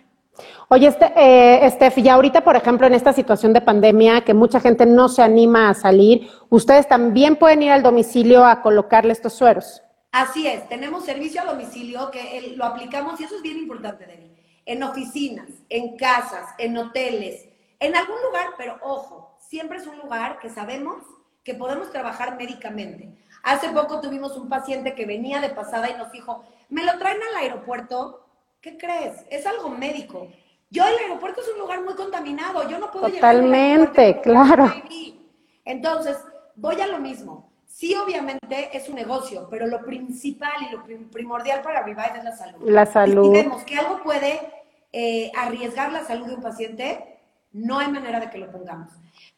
Oye, este, eh, Steph, ya ahorita, por ejemplo, en esta situación de pandemia, que mucha gente no se anima a salir, ustedes también pueden ir al domicilio a colocarle estos sueros. Así es, tenemos servicio a domicilio que lo aplicamos, y eso es bien importante, Debbie, en oficinas, en casas, en hoteles, en algún lugar, pero ojo, siempre es un lugar que sabemos que podemos trabajar médicamente. Hace poco tuvimos un paciente que venía de pasada y nos dijo, me lo traen al aeropuerto, ¿qué crees? Es algo médico. Yo el aeropuerto es un lugar muy contaminado, yo no puedo Totalmente, claro. Entonces, voy a lo mismo. Sí, obviamente es un negocio, pero lo principal y lo primordial para Revive es la salud. La salud. Y si vemos que algo puede eh, arriesgar la salud de un paciente, no hay manera de que lo pongamos.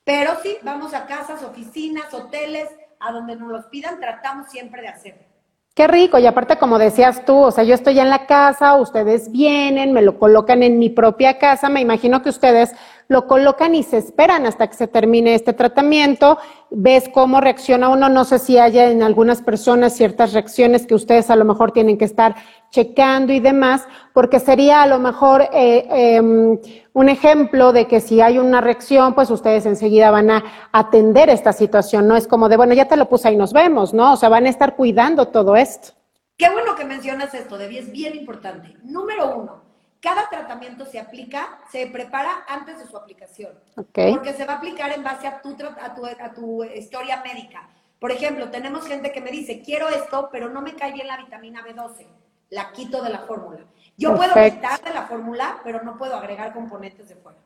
Pero sí, vamos a casas, oficinas, hoteles, a donde nos los pidan, tratamos siempre de hacerlo. Qué rico, y aparte como decías tú, o sea, yo estoy en la casa, ustedes vienen, me lo colocan en mi propia casa, me imagino que ustedes lo colocan y se esperan hasta que se termine este tratamiento, ves cómo reacciona uno, no sé si haya en algunas personas ciertas reacciones que ustedes a lo mejor tienen que estar checando y demás, porque sería a lo mejor eh, em, un ejemplo de que si hay una reacción, pues ustedes enseguida van a atender esta situación, no es como de, bueno, ya te lo puse y nos vemos, ¿no? O sea, van a estar cuidando todo esto. Qué bueno que mencionas esto, Debbie, es bien importante. Número uno, cada tratamiento se aplica, se prepara antes de su aplicación. Porque se va a aplicar en base a tu, a tu, a tu historia médica. Por ejemplo, tenemos gente que me dice, quiero esto, pero no me cae bien la vitamina B12. La quito de la fórmula. Yo puedo quitar de la fórmula, pero no puedo agregar componentes de fuera.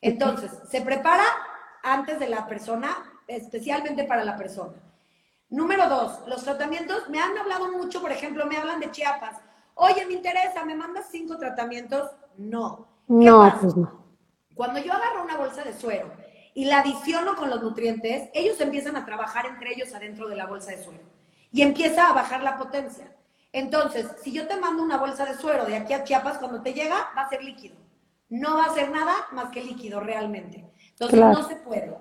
Entonces, se prepara antes de la persona, especialmente para la persona. Número dos, los tratamientos, me han hablado mucho, por ejemplo, me hablan de Chiapas Oye, me interesa, ¿me mandas cinco tratamientos? No. no, pues no. Cuando yo agarro una bolsa de suero y la adiciono con los nutrientes, ellos empiezan a trabajar entre ellos adentro de la bolsa de suero y empieza a bajar la potencia. Entonces, si yo te mando una bolsa de suero de aquí a Chiapas, cuando te llega, va a ser líquido. No va a ser nada más que líquido realmente. Entonces, no se puede.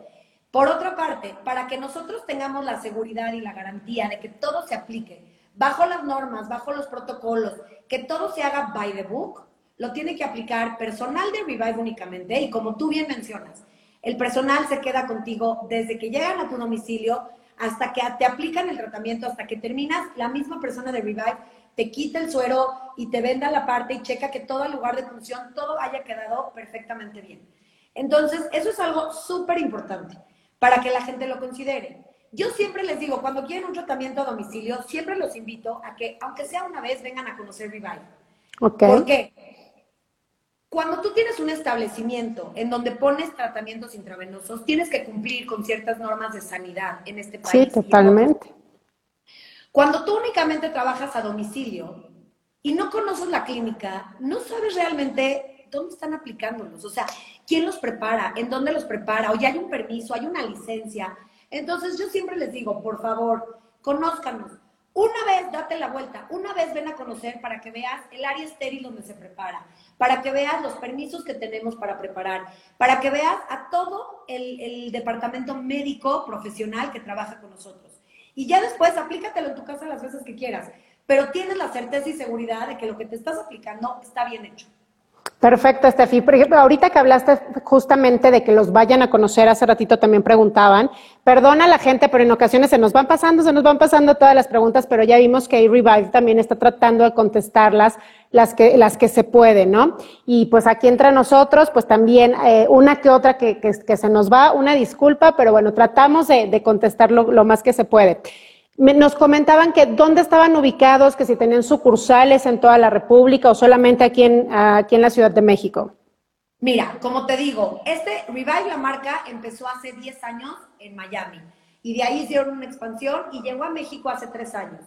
Por otra parte, para que nosotros tengamos la seguridad y la garantía de que todo se aplique bajo las normas, bajo los protocolos, que todo se haga by the book, lo tiene que aplicar personal de Revive únicamente. Y como tú bien mencionas, el personal se queda contigo desde que llegan a tu domicilio hasta que te aplican el tratamiento, hasta que terminas, la misma persona de Revive te quita el suero y te venda la parte y checa que todo el lugar de función, todo haya quedado perfectamente bien. Entonces, eso es algo súper importante para que la gente lo considere. Yo siempre les digo, cuando quieren un tratamiento a domicilio, siempre los invito a que, aunque sea una vez, vengan a conocer Revive. Okay. ¿Por qué? Cuando tú tienes un establecimiento en donde pones tratamientos intravenosos, tienes que cumplir con ciertas normas de sanidad en este país. Sí, totalmente. Cuando tú únicamente trabajas a domicilio y no conoces la clínica, no sabes realmente dónde están aplicándolos. O sea, quién los prepara, en dónde los prepara, o ya hay un permiso, hay una licencia. Entonces yo siempre les digo, por favor, conózcanos. Una vez date la vuelta, una vez ven a conocer para que veas el área estéril donde se prepara, para que veas los permisos que tenemos para preparar, para que veas a todo el, departamento médico profesional que trabaja con nosotros. Y ya después aplícatelo en tu casa las veces que quieras, pero tienes la certeza y seguridad de que lo que te estás aplicando está bien hecho. Perfecto, Estefi. Por ejemplo, ahorita que hablaste justamente de que los vayan a conocer, hace ratito también preguntaban, perdona a la gente, pero en ocasiones se nos van pasando, se nos van pasando todas las preguntas, pero ya vimos que Revive también está tratando de contestarlas las que, las que se pueden, ¿no? Y pues aquí entre nosotros, pues también eh, una que otra que, que, se nos va, una disculpa, pero bueno, tratamos de, contestarlo lo más que se puede. Nos comentaban que dónde estaban ubicados, que si tenían sucursales en toda la República o solamente aquí en, aquí en la Ciudad de México. Mira, como te digo, este Revive la marca empezó hace 10 años en Miami y de ahí hicieron una expansión y llegó a México hace 3 años.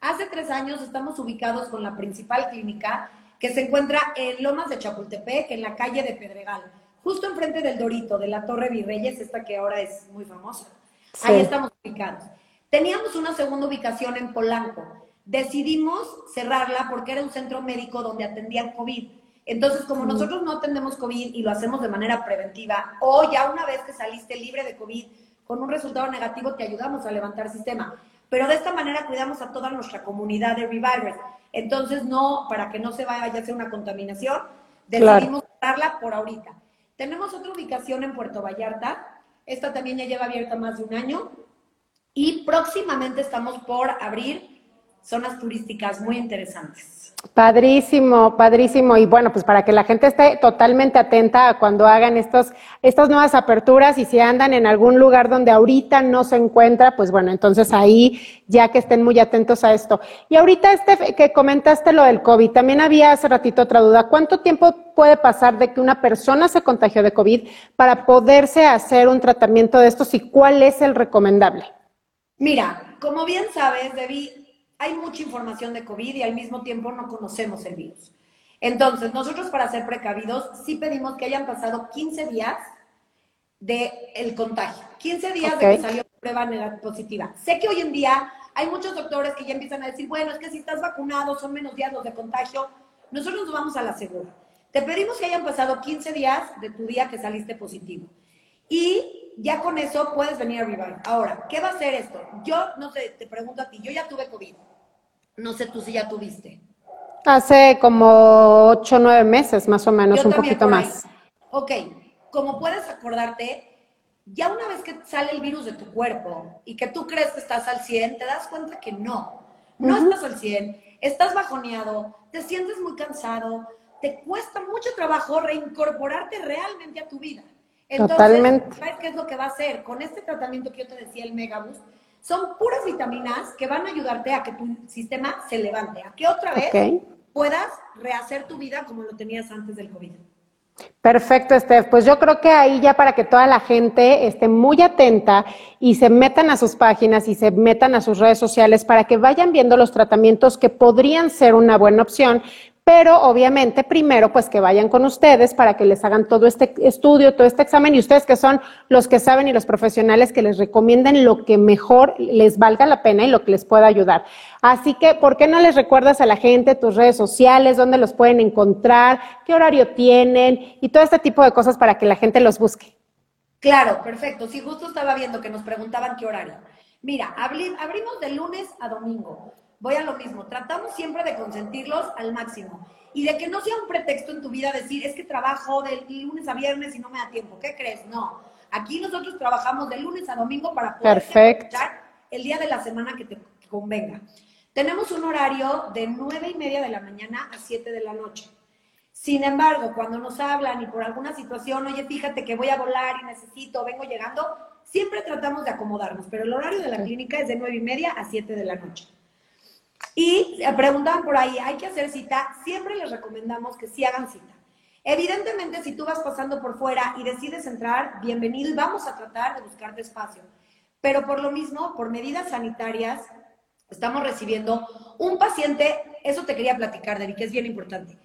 Hace 3 años estamos ubicados con la principal clínica que se encuentra en Lomas de Chapultepec, en la calle de Pedregal, justo enfrente del Dorito, de la Torre Virreyes, esta que ahora es muy famosa. Sí. Ahí estamos ubicados. Teníamos una segunda ubicación en Polanco. Decidimos cerrarla porque era un centro médico donde atendían COVID. Entonces, como nosotros no atendemos COVID y lo hacemos de manera preventiva, o ya una vez que saliste libre de COVID con un resultado negativo, te ayudamos a levantar el sistema. Pero de esta manera cuidamos a toda nuestra comunidad de revivers. Entonces, no, para que no se vaya a hacer una contaminación, decidimos claro. cerrarla por ahorita. Tenemos otra ubicación en Puerto Vallarta. Esta también ya lleva abierta más de un año. Y próximamente estamos por abrir zonas turísticas muy interesantes. Padrísimo, padrísimo. Y bueno, pues para que la gente esté totalmente atenta a cuando hagan estos, estas nuevas aperturas y si andan en algún lugar donde ahorita no se encuentra, pues bueno, entonces ahí ya que estén muy atentos a esto. Y ahorita este que comentaste lo del COVID, también había hace ratito otra duda. ¿Cuánto tiempo puede pasar de que una persona se contagió de COVID para poderse hacer un tratamiento de estos y cuál es el recomendable? Mira, como bien sabes, Debbie, hay mucha información de COVID y al mismo tiempo no conocemos el virus. Entonces, nosotros para ser precavidos, sí pedimos que hayan pasado 15 días del el contagio. 15 días okay. de que salió prueba negativa positiva. Sé que hoy en día hay muchos doctores que ya empiezan a decir, bueno, es que si estás vacunado son menos días los de contagio. Nosotros nos vamos a la segura. Te pedimos que hayan pasado 15 días de tu día que saliste positivo. Y ya con eso puedes venir a Revive. Ahora, ¿qué va a hacer esto? Yo, no sé, te pregunto a ti, yo ya tuve COVID. No sé tú si ya tuviste. Hace como ocho o nueve meses, más o menos, Yo un poquito más. Ok, como puedes acordarte, ya una vez que sale el virus de tu cuerpo y que tú crees que estás al 100, te das cuenta que no. No uh -huh. estás al 100, estás bajoneado, te sientes muy cansado, te cuesta mucho trabajo reincorporarte realmente a tu vida. Entonces, Totalmente. ¿sabes qué es lo que va a hacer? Con este tratamiento que yo te decía, el Megaboost, son puras vitaminas que van a ayudarte a que tu sistema se levante, a que otra vez okay. puedas rehacer tu vida como lo tenías antes del COVID. Perfecto, Steph. Pues yo creo que ahí ya para que toda la gente esté muy atenta y se metan a sus páginas y se metan a sus redes sociales para que vayan viendo los tratamientos que podrían ser una buena opción, pero obviamente primero pues que vayan con ustedes para que les hagan todo este estudio, todo este examen y ustedes que son los que saben y los profesionales que les recomienden lo que mejor les valga la pena y lo que les pueda ayudar. Así que, ¿por qué no les recuerdas a la gente tus redes sociales, dónde los pueden encontrar, qué horario tienen y todo este tipo de cosas para que la gente los busque? Claro, perfecto. Si justo estaba viendo que nos preguntaban qué horario. Mira, abrimos de lunes a domingo voy a lo mismo, tratamos siempre de consentirlos al máximo y de que no sea un pretexto en tu vida decir, es que trabajo de lunes a viernes y no me da tiempo. ¿Qué crees? No. Aquí nosotros trabajamos de lunes a domingo para poder aprovechar el día de la semana que te convenga. Tenemos un horario de nueve y media de la mañana a 7 de la noche. Sin embargo, cuando nos hablan y por alguna situación, oye, fíjate que voy a volar y necesito, vengo llegando, siempre tratamos de acomodarnos, pero el horario de la clínica es de nueve y media a 7 de la noche. Y preguntaban por ahí, ¿hay que hacer cita? Siempre les recomendamos que sí hagan cita. Evidentemente, si tú vas pasando por fuera y decides entrar, bienvenido y vamos a tratar de buscarte espacio. Pero por lo mismo, por medidas sanitarias, estamos recibiendo un paciente, eso te quería platicar, David, que es bien importante.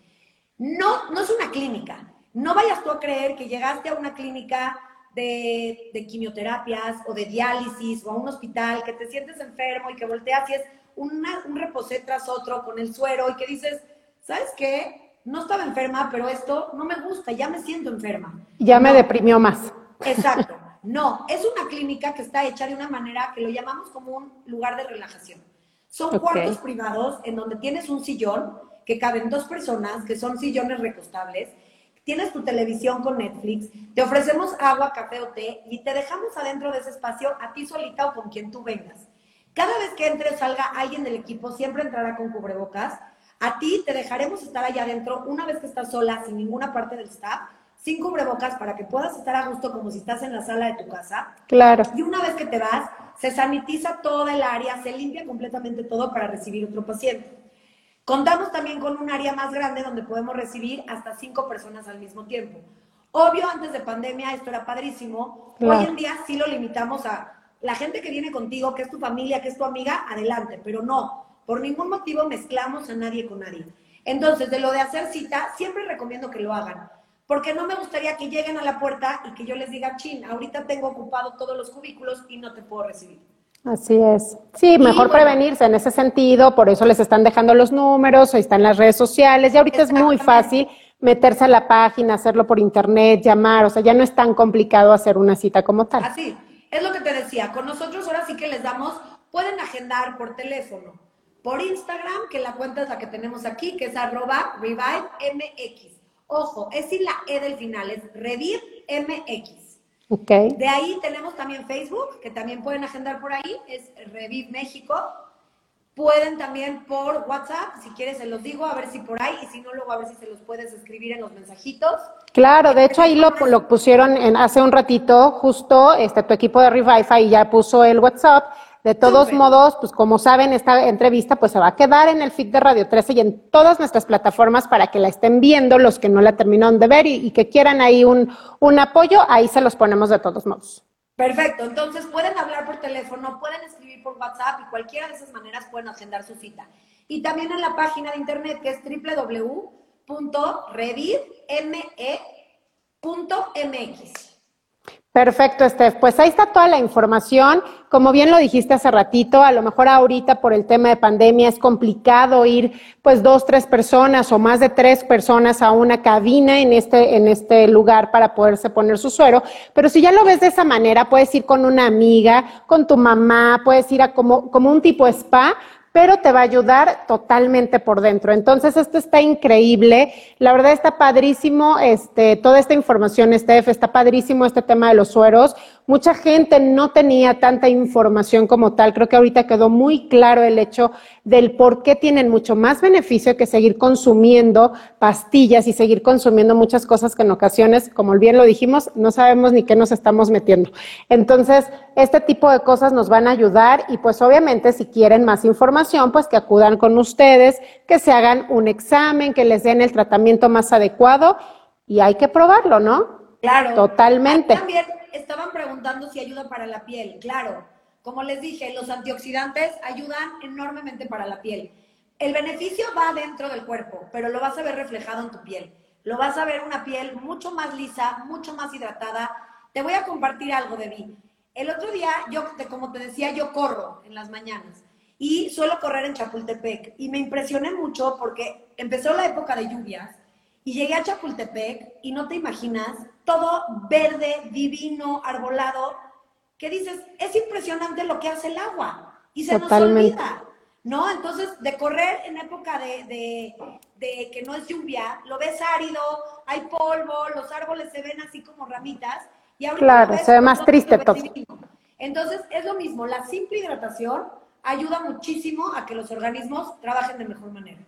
No, no es una clínica. No vayas tú a creer que llegaste a una clínica de, quimioterapias o de diálisis o a un hospital, que te sientes enfermo y que volteas y es un reposé tras otro con el suero y que dices, ¿sabes qué? No estaba enferma, pero esto no me gusta, ya me siento enferma. Ya me deprimió más. Exacto. No, es una clínica que está hecha de una manera que lo llamamos como un lugar de relajación. Son cuartos privados en donde tienes un sillón que caben dos personas, que son sillones recostables, tienes tu televisión con Netflix, te ofrecemos agua, café o té y te dejamos adentro de ese espacio a ti solita o con quien tú vengas. Cada vez que entre salga alguien del equipo, siempre entrará con cubrebocas. A ti te dejaremos estar allá adentro una vez que estás sola, sin ninguna parte del staff, sin cubrebocas para que puedas estar a gusto como si estás en la sala de tu casa. Claro. Y una vez que te vas, se sanitiza toda el área, se limpia completamente todo para recibir otro paciente. Contamos también con un área más grande donde podemos recibir hasta cinco personas al mismo tiempo. Obvio, antes de pandemia esto era padrísimo. Hoy en día sí lo limitamos a la gente que viene contigo, que es tu familia, que es tu amiga, adelante, pero no, por ningún motivo mezclamos a nadie con nadie. Entonces, de lo de hacer cita, siempre recomiendo que lo hagan, porque no me gustaría que lleguen a la puerta y que yo les diga, chin, ahorita tengo ocupado todos los cubículos y no te puedo recibir. Así es. Sí, mejor prevenirse en ese sentido, por eso les están dejando los números, ahí están las redes sociales, y ahorita es muy fácil meterse a la página, hacerlo por internet, llamar, o sea, ya no es tan complicado hacer una cita como tal. Así, es lo que te decía, con nosotros ahora sí que les damos, pueden agendar por teléfono, por Instagram, que la cuenta es la que tenemos aquí, que es arroba revivemx. Ojo, es sin la E del final, es revivemx. Okay. De ahí tenemos también Facebook, que también pueden agendar por ahí, es Reviv México. Pueden también por WhatsApp, si quieres se los digo, a ver si por ahí, y si no, luego a ver si se los puedes escribir en los mensajitos. Claro, de hecho ahí lo, lo pusieron en, hace un ratito, justo este, tu equipo de Revive ya puso el WhatsApp de todos modos, pues como saben, esta entrevista pues se va a quedar en el feed de Radio 13 y en todas nuestras plataformas para que la estén viendo los que no la terminaron de ver y, que quieran ahí un, un apoyo, ahí se los ponemos de todos modos. Perfecto, entonces pueden hablar por teléfono, pueden escribir por WhatsApp y cualquiera de esas maneras pueden agendar su cita. Y también en la página de internet que es www.revivme.mx. Perfecto, Steph. Pues ahí está toda la información. Como bien lo dijiste hace ratito, a lo mejor ahorita por el tema de pandemia es complicado ir pues dos, tres personas o más de tres personas a una cabina en este, en este lugar para poderse poner su suero. Pero si ya lo ves de esa manera, puedes ir con una amiga, con tu mamá, puedes ir a como, como un tipo spa pero te va a ayudar totalmente por dentro. Entonces, esto está increíble. La verdad está padrísimo, este, toda esta información, Steph, está padrísimo este tema de los sueros. Mucha gente no tenía tanta información como tal. Creo que ahorita quedó muy claro el hecho del por qué tienen mucho más beneficio que seguir consumiendo pastillas y seguir consumiendo muchas cosas que en ocasiones, como bien lo dijimos, no sabemos ni qué nos estamos metiendo. Entonces, este tipo de cosas nos van a ayudar y pues obviamente si quieren más información, pues que acudan con ustedes, que se hagan un examen, que les den el tratamiento más adecuado y hay que probarlo, ¿no? Claro. Totalmente. También estaban preguntando si ayuda para la piel. Claro, como les dije, los antioxidantes ayudan enormemente para la piel. El beneficio va dentro del cuerpo, pero lo vas a ver reflejado en tu piel. Lo vas a ver una piel mucho más lisa, mucho más hidratada. Te voy a compartir algo de mí. El otro día, yo, como te decía, yo corro en las mañanas y suelo correr en Chapultepec y me impresioné mucho porque empezó la época de lluvias y llegué a Chapultepec y no te imaginas, todo verde, divino, arbolado, que dices, es impresionante lo que hace el agua y se nos olvida, ¿no? Entonces, de correr en época de, de que no es lluvia, lo ves árido, hay polvo, los árboles se ven así como ramitas claro, se ve más triste todo. Entonces, es lo mismo, la simple hidratación ayuda muchísimo a que los organismos trabajen de mejor manera.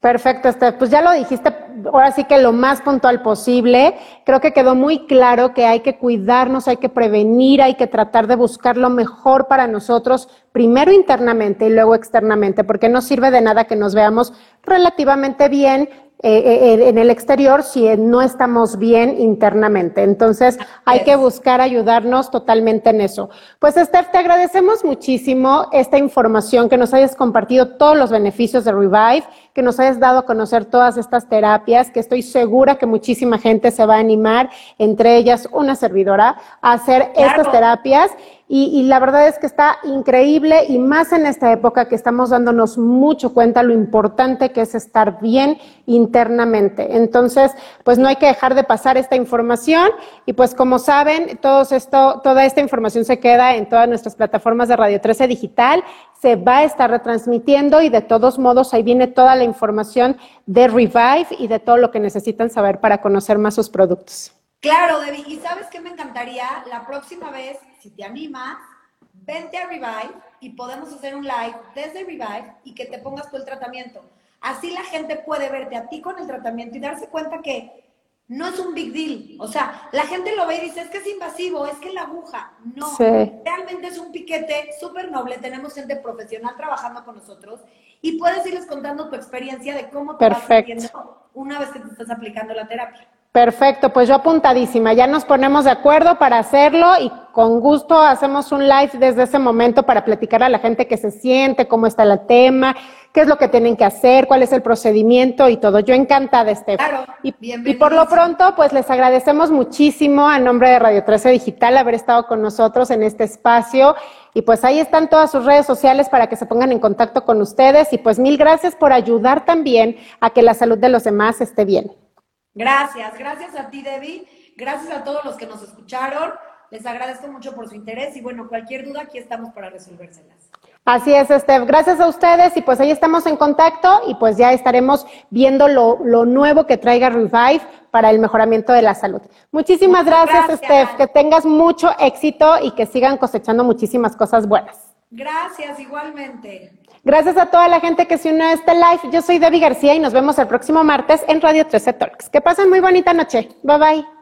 Perfecto, Steph. Pues ya lo dijiste, ahora sí que lo más puntual posible. Creo que quedó muy claro que hay que cuidarnos, hay que prevenir, hay que tratar de buscar lo mejor para nosotros, primero internamente y luego externamente, porque no sirve de nada que nos veamos relativamente bien eh, eh, en el exterior si no estamos bien internamente. Entonces, hay que buscar ayudarnos totalmente en eso. Pues, Steph, te agradecemos muchísimo esta información, que nos hayas compartido todos los beneficios de Revive, que nos hayas dado a conocer todas estas terapias, que estoy segura que muchísima gente se va a animar, entre ellas una servidora, a hacer estas terapias. Y, la verdad es que está increíble y más en esta época que estamos dándonos mucho cuenta lo importante que es estar bien internamente. Entonces, pues no hay que dejar de pasar esta información y pues como saben, todo esto, toda esta información se queda en todas nuestras plataformas de Radio 13 Digital, se va a estar retransmitiendo y de todos modos ahí viene toda la información de Revive y de todo lo que necesitan saber para conocer más sus productos. Claro, Debbie, y sabes qué me encantaría la próxima vez, si te animas, vente a Revive y podemos hacer un live desde Revive y que te pongas tú el tratamiento. Así la gente puede verte a ti con el tratamiento y darse cuenta que no es un big deal. O sea, la gente lo ve y dice, es que es invasivo, es que la aguja. No, realmente es un piquete súper noble. Tenemos gente profesional trabajando con nosotros y puedes irles contando tu experiencia de cómo te vas sintiendo una vez que te estás aplicando la terapia. Perfecto, pues yo apuntadísima. Ya nos ponemos de acuerdo para hacerlo y con gusto hacemos un live desde ese momento para platicar a la gente que se siente, cómo está el tema, qué es lo que tienen que hacer, cuál es el procedimiento y todo. Yo encantada, Estef. Claro, y, y por lo pronto, pues les agradecemos muchísimo a nombre de Radio 13 Digital haber estado con nosotros en este espacio. Y pues ahí están todas sus redes sociales para que se pongan en contacto con ustedes. Y pues mil gracias por ayudar también a que la salud de los demás esté bien. Gracias, gracias a ti, Debbie. Gracias a todos los que nos escucharon. Les agradezco mucho por su interés y bueno, cualquier duda aquí estamos para resolvérselas. Así es, Steph. Gracias a ustedes y pues ahí estamos en contacto y pues ya estaremos viendo lo, nuevo que traiga Revive para el mejoramiento de la salud. Muchísimas gracias, gracias, Steph. Que tengas mucho éxito y que sigan cosechando muchísimas cosas buenas. Gracias, igualmente. Gracias a toda la gente que se unió a este live. Yo soy Debbie García y nos vemos el próximo martes en Radio 13 Talks. Que pasen muy bonita noche. Bye bye.